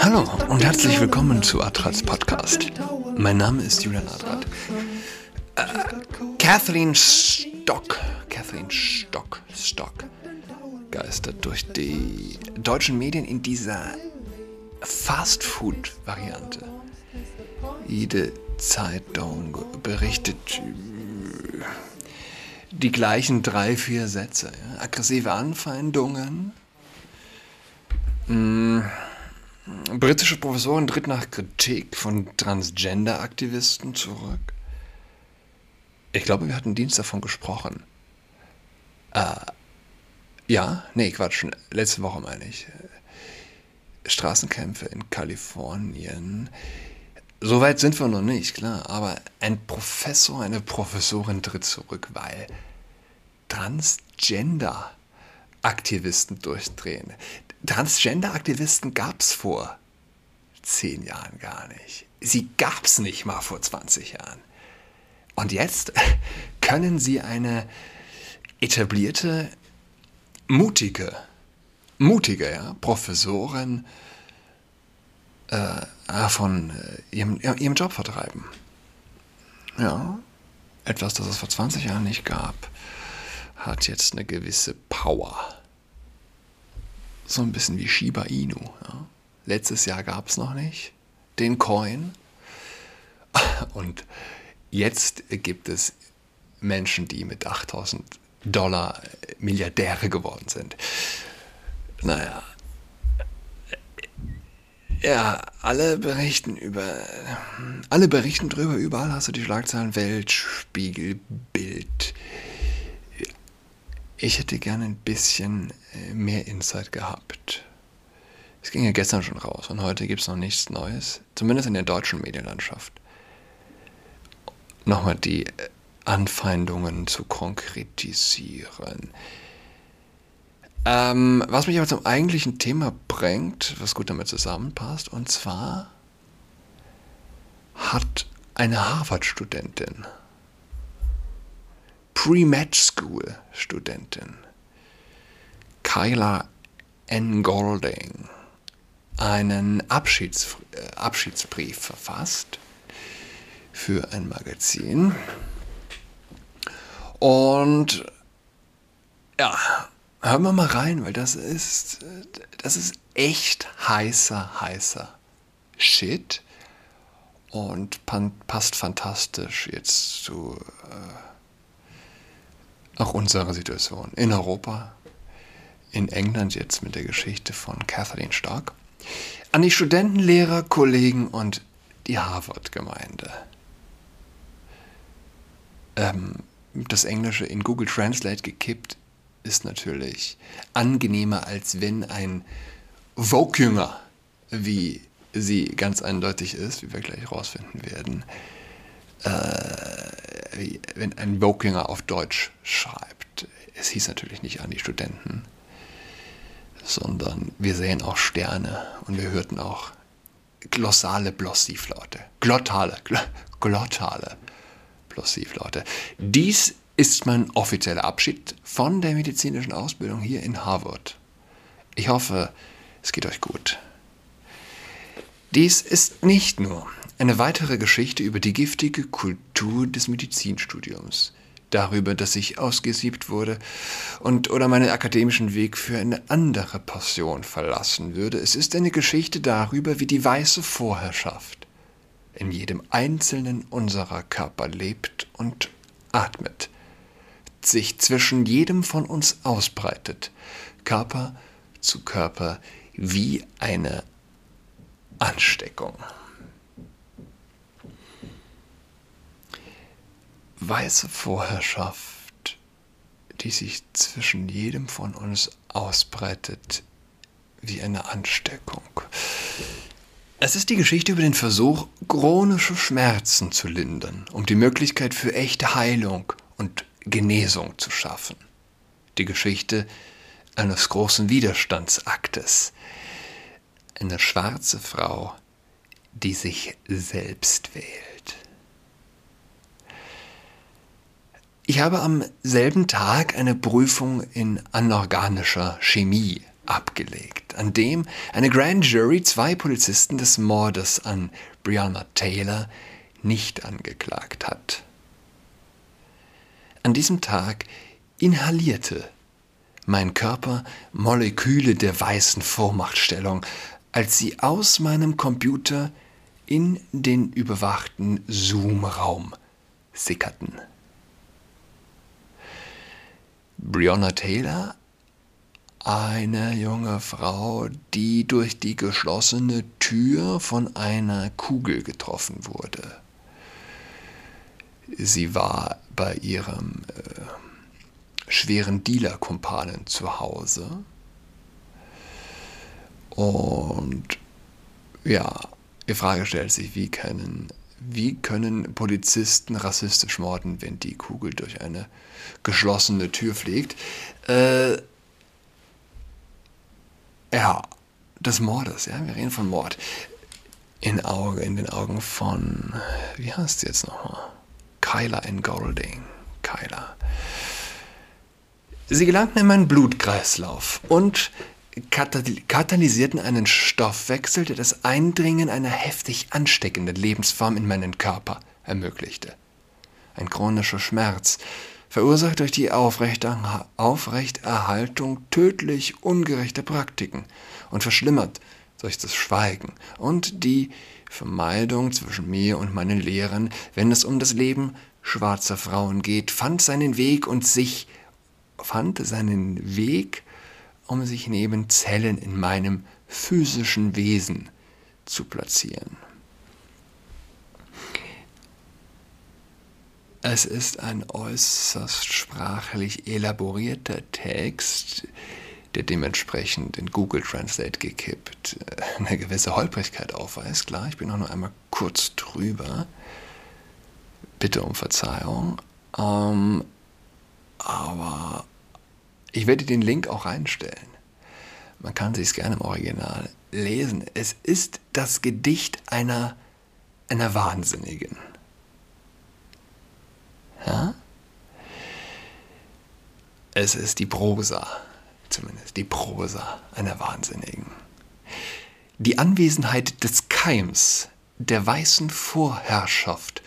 Hallo und herzlich willkommen zu Adrats Podcast. Mein Name ist Julian Adrat. Äh, Kathleen Stock, Kathleen Stock, Stock geistert durch die deutschen Medien in dieser Fast-Food-Variante. Jede Zeitung berichtet die gleichen drei, vier Sätze. Ja? Aggressive Anfeindungen. Hm. Britische Professorin tritt nach Kritik von Transgender-Aktivisten zurück. Ich glaube, wir hatten Dienst davon gesprochen. Äh, ja, nee, Quatsch, letzte Woche meine ich. Straßenkämpfe in Kalifornien. Soweit sind wir noch nicht, klar, aber ein Professor, eine Professorin tritt zurück, weil Transgender-Aktivisten durchdrehen. Transgender-Aktivisten gab es vor zehn Jahren gar nicht. Sie gab es nicht mal vor 20 Jahren. Und jetzt können sie eine etablierte, mutige, mutige ja, Professorin äh, von äh, ihrem, ihrem Job vertreiben. Ja, etwas, das es vor 20 Jahren nicht gab, hat jetzt eine gewisse Power. So ein bisschen wie Shiba Inu. Ja. Letztes Jahr gab es noch nicht den Coin. Und jetzt gibt es Menschen, die mit 8000 Dollar Milliardäre geworden sind. Naja, ja, alle berichten über, alle berichten drüber, überall hast du die Schlagzeilen Welt, Spiegel, Bild. Ich hätte gerne ein bisschen äh, mehr Insight gehabt. Es ging ja gestern schon raus und heute gibt es noch nichts Neues, zumindest in der deutschen Medienlandschaft. Nochmal die äh, Anfeindungen zu konkretisieren. Ähm, was mich aber zum eigentlichen Thema bringt, was gut damit zusammenpasst, und zwar hat eine Harvard-Studentin, Pre-Med School-Studentin, Kyla N. Golding, einen Abschieds äh, Abschiedsbrief verfasst für ein Magazin. Und ja, Hören wir mal rein, weil das ist, das ist echt heißer, heißer Shit und passt fantastisch jetzt zu äh, auch unserer Situation in Europa, in England jetzt mit der Geschichte von Kathleen Stark, an die Studenten, Lehrer, Kollegen und die Harvard-Gemeinde. Ähm, das Englische in Google Translate gekippt ist natürlich angenehmer, als wenn ein Vogue-Jünger, wie sie ganz eindeutig ist, wie wir gleich rausfinden werden, äh, wenn ein Vogue-Jünger auf Deutsch schreibt. Es hieß natürlich nicht an die Studenten, sondern wir sehen auch Sterne und wir hörten auch glossale Plossivlaute. Glottale, gl glottale Plossivlaute. Dies ist mein offizieller Abschied von der medizinischen Ausbildung hier in Harvard. Ich hoffe, es geht euch gut. Dies ist nicht nur eine weitere Geschichte über die giftige Kultur des Medizinstudiums, darüber, dass ich ausgesiebt wurde und oder meinen akademischen Weg für eine andere Passion verlassen würde. Es ist eine Geschichte darüber, wie die weiße Vorherrschaft in jedem einzelnen unserer Körper lebt und atmet sich zwischen jedem von uns ausbreitet, Körper zu Körper, wie eine Ansteckung. Weiße Vorherrschaft, die sich zwischen jedem von uns ausbreitet, wie eine Ansteckung. Es ist die Geschichte über den Versuch, chronische Schmerzen zu lindern, um die Möglichkeit für echte Heilung und Genesung zu schaffen. Die Geschichte eines großen Widerstandsaktes. Eine schwarze Frau, die sich selbst wählt. Ich habe am selben Tag eine Prüfung in anorganischer Chemie abgelegt. An dem eine Grand Jury zwei Polizisten des Mordes an Breonna Taylor nicht angeklagt hat. An diesem Tag inhalierte mein Körper Moleküle der weißen Vormachtstellung, als sie aus meinem Computer in den überwachten Zoom-Raum sickerten. Breonna Taylor, eine junge Frau, die durch die geschlossene Tür von einer Kugel getroffen wurde. Sie war bei ihrem äh, schweren Dealer-Kumpanen zu Hause. Und ja, die Frage stellt sich, wie können, wie können Polizisten rassistisch morden, wenn die Kugel durch eine geschlossene Tür fliegt? Äh, ja, des Mordes, ja, wir reden von Mord. In, Auge, in den Augen von, wie heißt sie jetzt nochmal? Kyla in Golding. Kyla. Sie gelangten in meinen Blutkreislauf und katalysierten einen Stoffwechsel, der das Eindringen einer heftig ansteckenden Lebensform in meinen Körper ermöglichte. Ein chronischer Schmerz, verursacht durch die Aufrechterhaltung tödlich ungerechter Praktiken und verschlimmert durch das Schweigen und die Vermeidung zwischen mir und meinen Lehrern, wenn es um das Leben schwarzer Frauen geht, fand seinen Weg und sich fand seinen Weg um sich neben Zellen in meinem physischen Wesen zu platzieren. Es ist ein äußerst sprachlich elaborierter Text, der dementsprechend in Google Translate gekippt äh, eine gewisse Holprigkeit aufweist. Klar, ich bin auch nur einmal kurz drüber. Bitte um Verzeihung. Ähm, aber ich werde den Link auch reinstellen. Man kann sich es gerne im Original lesen. Es ist das Gedicht einer, einer Wahnsinnigen. Ja? Es ist die Prosa, zumindest die Prosa einer Wahnsinnigen. Die Anwesenheit des Keims der weißen Vorherrschaft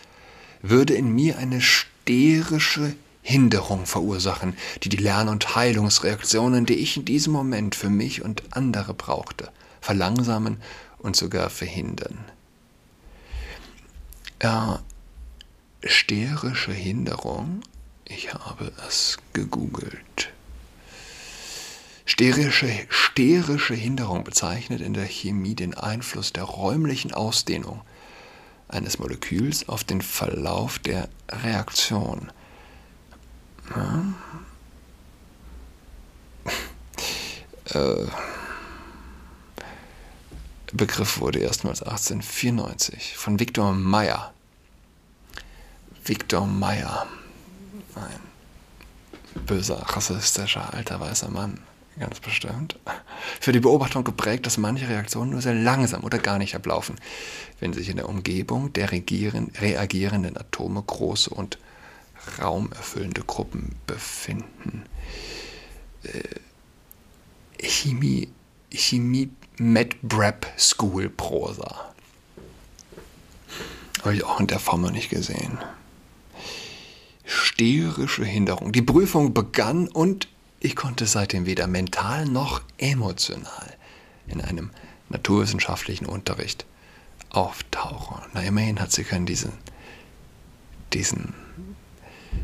würde in mir eine sterische Hinderung verursachen, die die Lern- und Heilungsreaktionen, die ich in diesem Moment für mich und andere brauchte, verlangsamen und sogar verhindern. Ja, sterische Hinderung, ich habe es gegoogelt. Sterische, sterische Hinderung bezeichnet in der Chemie den Einfluss der räumlichen Ausdehnung eines Moleküls auf den Verlauf der Reaktion ja. Äh, Begriff wurde erstmals 1894 von Viktor Meyer. Viktor Meyer, ein böser, rassistischer, alter, weißer Mann, ganz bestimmt, für die Beobachtung geprägt, dass manche Reaktionen nur sehr langsam oder gar nicht ablaufen, wenn sich in der Umgebung der reagierenden Atome große und raumerfüllende Gruppen befinden. Äh, Chemie, Chemie MedBrep School Prosa. Habe ich auch in der Form noch nicht gesehen. Sterische Hinderung. Die Prüfung begann und ich konnte seitdem weder mental noch emotional in einem naturwissenschaftlichen Unterricht auftauchen. Na, immerhin hat sie können diesen, diesen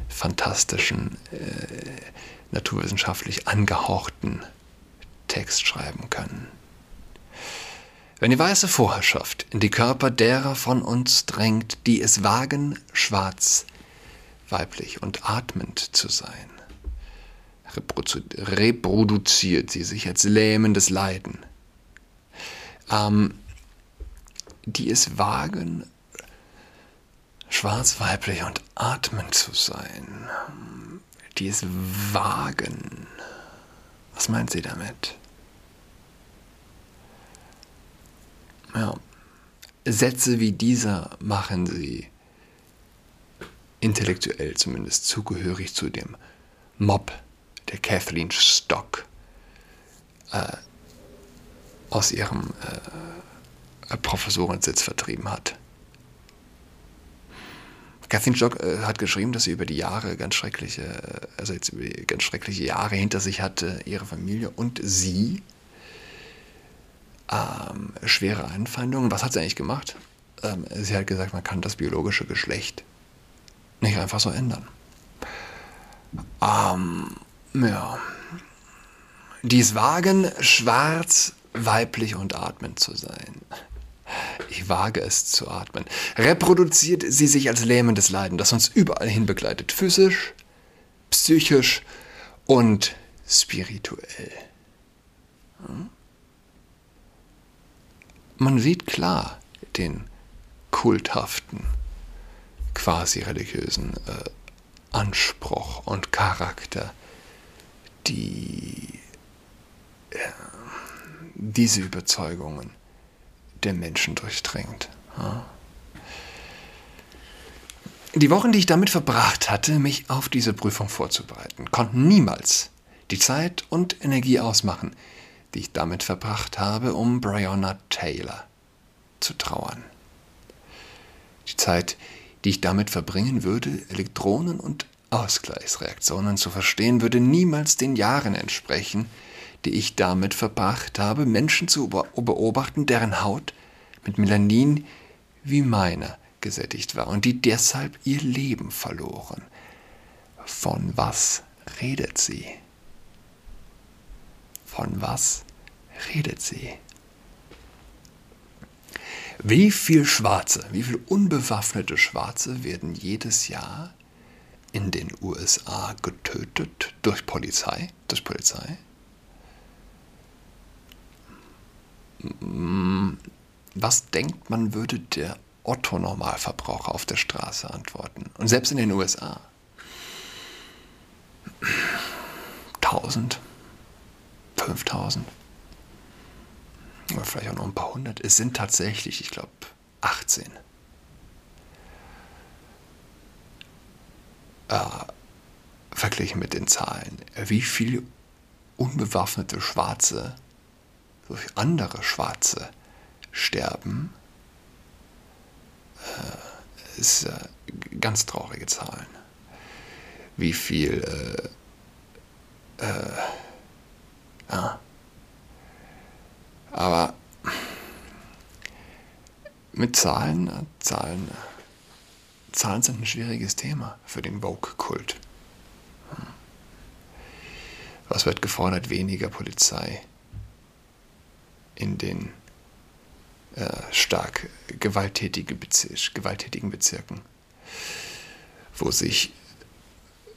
fantastischen, äh, naturwissenschaftlich angehauchten Text schreiben können. Wenn die weiße Vorherrschaft in die Körper derer von uns drängt, die es wagen, schwarz, weiblich und atmend zu sein, reproduziert sie sich als lähmendes Leiden. Ähm, die es wagen, schwarz, weiblich und atmend zu sein. Die es wagen. Was meint sie damit? Ja. Sätze wie dieser machen sie intellektuell zumindest zugehörig zu dem Mob der Kathleen Stock. Äh, aus ihrem äh, Professorensitz vertrieben hat. Kathleen Stock äh, hat geschrieben, dass sie über die Jahre ganz schreckliche, also jetzt über ganz schreckliche Jahre hinter sich hatte, ihre Familie und sie. Ähm, schwere Anfeindungen. Was hat sie eigentlich gemacht? Ähm, sie hat gesagt, man kann das biologische Geschlecht nicht einfach so ändern. Ähm, ja. Dies wagen, schwarz, weiblich und atmend zu sein. Ich wage es zu atmen. Reproduziert sie sich als lähmendes Leiden, das uns überall hin begleitet. Physisch, psychisch und spirituell. Man sieht klar den kulthaften, quasi religiösen äh, Anspruch und Charakter, die äh, diese Überzeugungen der Menschen durchdringt. Ja. Die Wochen, die ich damit verbracht hatte, mich auf diese Prüfung vorzubereiten, konnten niemals die Zeit und Energie ausmachen, die ich damit verbracht habe, um Breonna Taylor zu trauern. Die Zeit, die ich damit verbringen würde, Elektronen und Ausgleichsreaktionen zu verstehen, würde niemals den Jahren entsprechen, die ich damit verbracht habe, Menschen zu beobachten, deren Haut mit Melanin wie meine gesättigt war und die deshalb ihr Leben verloren. Von was redet sie? Von was redet sie? Wie viel Schwarze, wie viel unbewaffnete Schwarze werden jedes Jahr in den USA getötet durch Polizei, durch Polizei? Was denkt man, würde der Otto-Normalverbraucher auf der Straße antworten? Und selbst in den USA. 1000, 5000 oder vielleicht auch noch ein paar hundert. Es sind tatsächlich, ich glaube, 18. Äh, verglichen mit den Zahlen. Wie viele unbewaffnete Schwarze durch andere Schwarze sterben, äh, ist äh, ganz traurige Zahlen. Wie viel äh, äh, ja, aber mit Zahlen, Zahlen, Zahlen sind ein schwieriges Thema für den Vogue-Kult. Was wird gefordert? Weniger Polizei in den äh, stark gewalttätige Bezir gewalttätigen Bezirken, wo sich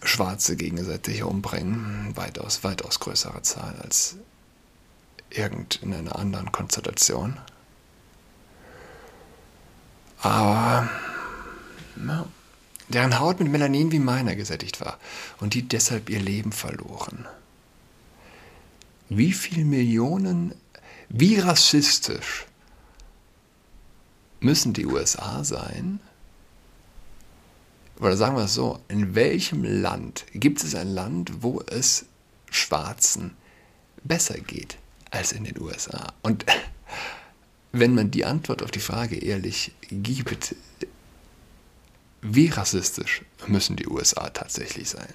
Schwarze gegenseitig umbringen, weitaus, weitaus größere Zahl als irgendeiner anderen Konstellation. Aber ja, deren Haut mit Melanin wie meiner gesättigt war und die deshalb ihr Leben verloren. Wie viele Millionen, wie rassistisch müssen die USA sein? Oder sagen wir es so, in welchem Land gibt es ein Land, wo es Schwarzen besser geht? als in den USA. Und wenn man die Antwort auf die Frage ehrlich gibt, wie rassistisch müssen die USA tatsächlich sein?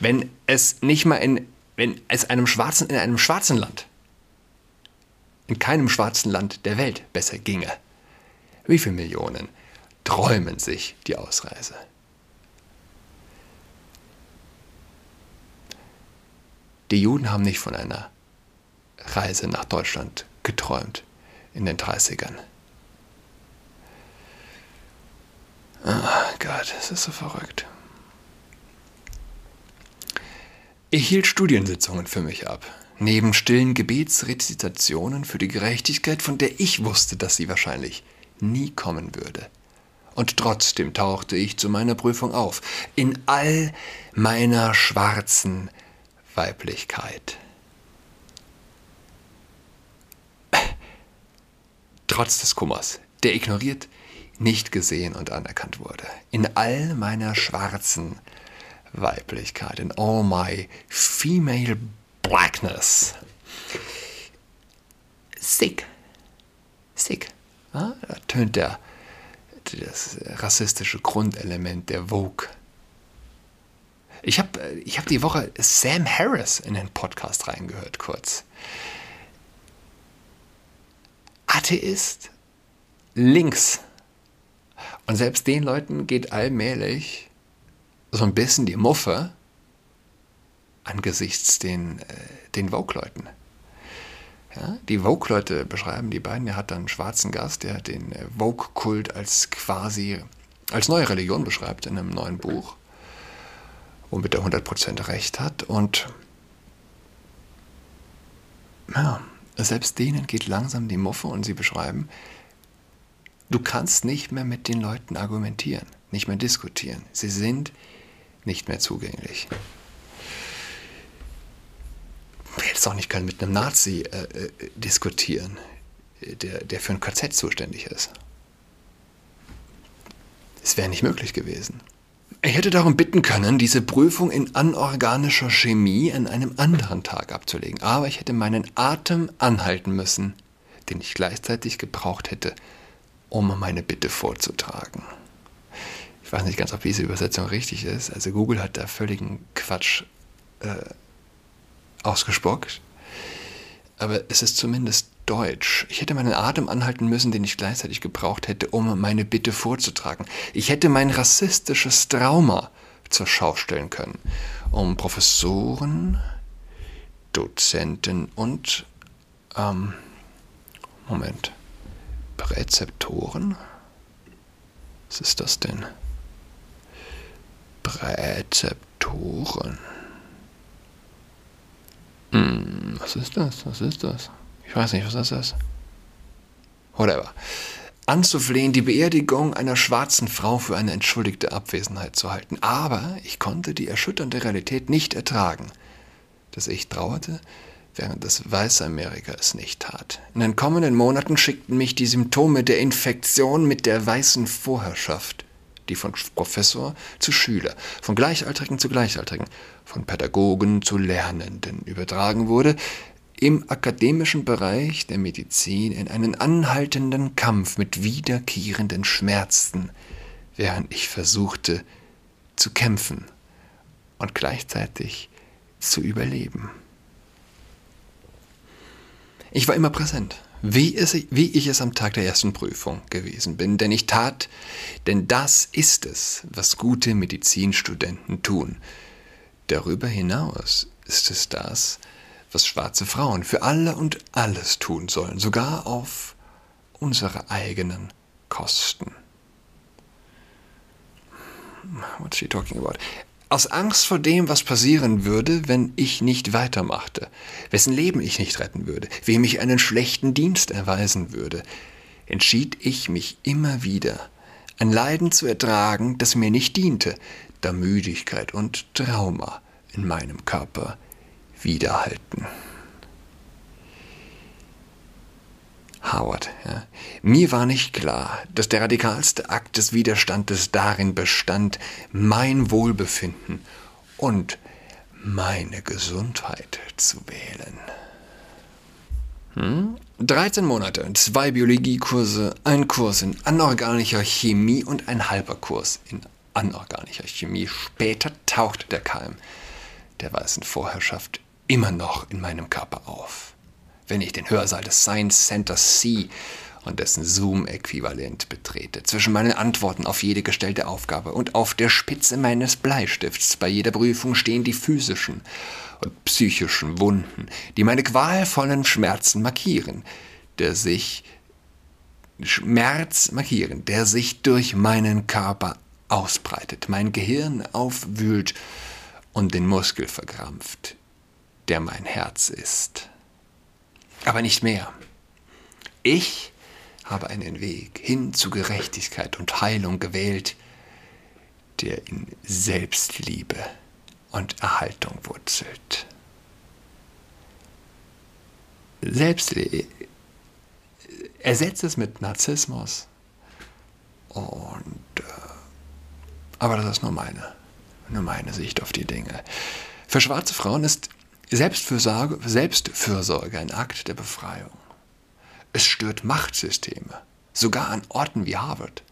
Wenn es nicht mal in, wenn es einem schwarzen, in einem schwarzen Land, in keinem schwarzen Land der Welt besser ginge, wie viele Millionen träumen sich die Ausreise? Die Juden haben nicht von einer Reise nach Deutschland geträumt in den 30ern. Oh Gott, es ist so verrückt. Ich hielt Studiensitzungen für mich ab, neben stillen Gebetsrezitationen für die Gerechtigkeit, von der ich wusste, dass sie wahrscheinlich nie kommen würde. Und trotzdem tauchte ich zu meiner Prüfung auf, in all meiner schwarzen Weiblichkeit. Trotz des Kummers, der ignoriert, nicht gesehen und anerkannt wurde. In all meiner schwarzen Weiblichkeit, in all my female blackness, Sick. Sick. Ja, da tönt der, das rassistische Grundelement der Vogue. Ich habe ich hab die Woche Sam Harris in den Podcast reingehört, kurz. Atheist, links. Und selbst den Leuten geht allmählich so ein bisschen die Muffe angesichts den, äh, den Vogue-Leuten. Ja, die Vogue-Leute beschreiben die beiden, er hat dann einen schwarzen Gast, der den äh, Vogue-Kult als quasi, als neue Religion beschreibt in einem neuen Buch, womit er 100% recht hat. Und ja, selbst denen geht langsam die Muffe und sie beschreiben, du kannst nicht mehr mit den Leuten argumentieren, nicht mehr diskutieren. Sie sind nicht mehr zugänglich. Ich hätte es auch nicht können mit einem Nazi äh, äh, diskutieren, der, der für ein KZ zuständig ist. Es wäre nicht möglich gewesen. Ich hätte darum bitten können, diese Prüfung in anorganischer Chemie an einem anderen Tag abzulegen, aber ich hätte meinen Atem anhalten müssen, den ich gleichzeitig gebraucht hätte, um meine Bitte vorzutragen. Ich weiß nicht ganz, ob diese Übersetzung richtig ist. Also Google hat da völligen Quatsch äh, ausgespuckt. Aber es ist zumindest Deutsch. Ich hätte meinen Atem anhalten müssen, den ich gleichzeitig gebraucht hätte, um meine Bitte vorzutragen. Ich hätte mein rassistisches Trauma zur Schau stellen können, um Professoren, Dozenten und ähm, Moment, Präzeptoren? Was ist das denn? Präzeptoren. Hm, was ist das? Was ist das? Ich weiß nicht, was das ist. Whatever. Anzuflehen, die Beerdigung einer schwarzen Frau für eine entschuldigte Abwesenheit zu halten. Aber ich konnte die erschütternde Realität nicht ertragen, dass ich trauerte, während das weiße Amerika es nicht tat. In den kommenden Monaten schickten mich die Symptome der Infektion mit der weißen Vorherrschaft die von Professor zu Schüler, von Gleichaltrigen zu Gleichaltrigen, von Pädagogen zu Lernenden übertragen wurde, im akademischen Bereich der Medizin in einen anhaltenden Kampf mit wiederkehrenden Schmerzen, während ich versuchte zu kämpfen und gleichzeitig zu überleben. Ich war immer präsent, wie, es, wie ich es am Tag der ersten Prüfung gewesen bin, denn ich tat, denn das ist es, was gute Medizinstudenten tun. Darüber hinaus ist es das, was schwarze Frauen für alle und alles tun sollen, sogar auf unsere eigenen Kosten. What's she talking about? Aus Angst vor dem, was passieren würde, wenn ich nicht weitermachte, wessen Leben ich nicht retten würde, wem ich einen schlechten Dienst erweisen würde, entschied ich mich immer wieder, ein Leiden zu ertragen, das mir nicht diente, da Müdigkeit und Trauma in meinem Körper widerhalten. Howard. Ja. Mir war nicht klar, dass der radikalste Akt des Widerstandes darin bestand, mein Wohlbefinden und meine Gesundheit zu wählen. Hm? 13 Monate, zwei Biologiekurse, ein Kurs in anorganischer Chemie und ein halber Kurs in anorganischer Chemie. Später taucht der Keim der weißen Vorherrschaft immer noch in meinem Körper auf wenn ich den Hörsaal des Science Center C und dessen Zoom-Äquivalent betrete, zwischen meinen Antworten auf jede gestellte Aufgabe und auf der Spitze meines Bleistifts bei jeder Prüfung stehen die physischen und psychischen Wunden, die meine qualvollen Schmerzen markieren, der sich Schmerz markieren, der sich durch meinen Körper ausbreitet, mein Gehirn aufwühlt und den Muskel verkrampft, der mein Herz ist aber nicht mehr. Ich habe einen Weg hin zu Gerechtigkeit und Heilung gewählt, der in Selbstliebe und Erhaltung wurzelt. Selbstliebe. Ersetzt es mit Narzissmus. Und äh, aber das ist nur meine, nur meine Sicht auf die Dinge. Für schwarze Frauen ist Selbstfürsorge, Selbstfürsorge ein Akt der Befreiung. Es stört Machtsysteme, sogar an Orten wie Harvard,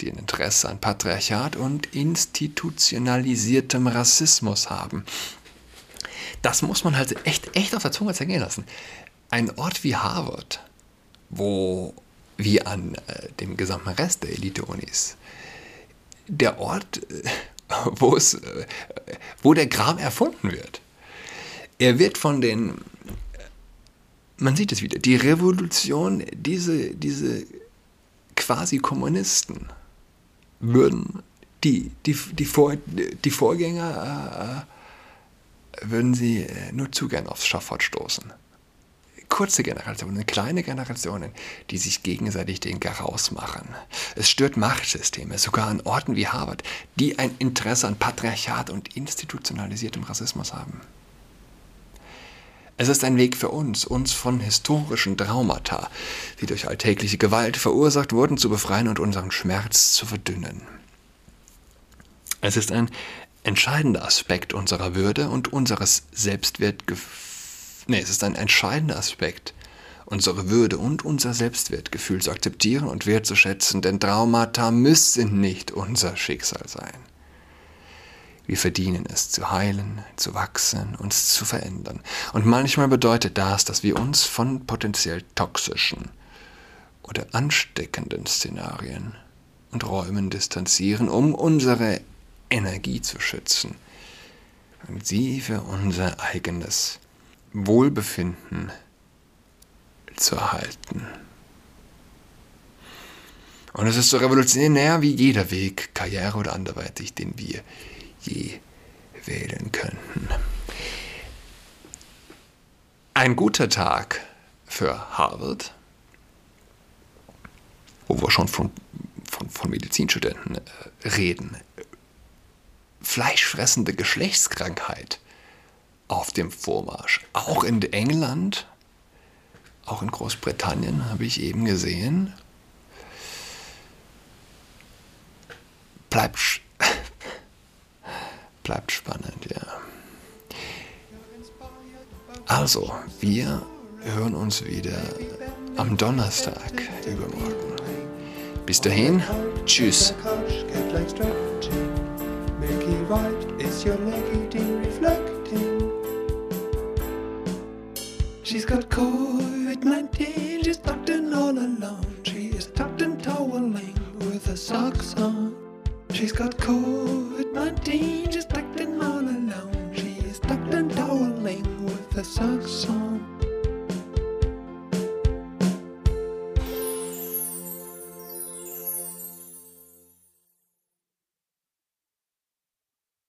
die ein Interesse an Patriarchat und institutionalisiertem Rassismus haben. Das muss man halt echt, echt auf der Zunge zergehen lassen. Ein Ort wie Harvard, wo wie an äh, dem gesamten Rest der Elite-Unis, der Ort, äh, äh, wo der Kram erfunden wird. Er wird von den man sieht es wieder, die Revolution, diese, diese quasi Kommunisten würden die, die, die, Vor, die Vorgänger äh, würden sie äh, nur zu gern aufs Schafott stoßen. Kurze Generationen, kleine Generationen, die sich gegenseitig den Garaus machen. Es stört Machtsysteme, sogar an Orten wie Harvard, die ein Interesse an Patriarchat und institutionalisiertem Rassismus haben. Es ist ein Weg für uns, uns von historischen Traumata, die durch alltägliche Gewalt verursacht wurden, zu befreien und unseren Schmerz zu verdünnen. Es ist ein entscheidender Aspekt unserer Würde und unseres Selbstwertgefühls. Nee, es ist ein entscheidender Aspekt, unsere Würde und unser Selbstwertgefühl zu akzeptieren und wertzuschätzen, denn Traumata müssen nicht unser Schicksal sein. Wir verdienen es zu heilen, zu wachsen, uns zu verändern. Und manchmal bedeutet das, dass wir uns von potenziell toxischen oder ansteckenden Szenarien und Räumen distanzieren, um unsere Energie zu schützen und sie für unser eigenes Wohlbefinden zu erhalten. Und es ist so revolutionär wie jeder Weg, Karriere oder anderweitig, den wir je wählen könnten. Ein guter Tag für Harvard, wo wir schon von, von, von Medizinstudenten äh, reden. Fleischfressende Geschlechtskrankheit auf dem Vormarsch. Auch in England, auch in Großbritannien habe ich eben gesehen. Bleibt Bleibt spannend, ja. Also, wir hören uns wieder am Donnerstag übermorgen. Bis dahin, tschüss. She's got COVID-19, she's tucked in all alone. She is tucked in toweling with her socks on. She's got COVID-19, she's tucked in all alone. She's is tucked and toweling with her socks on.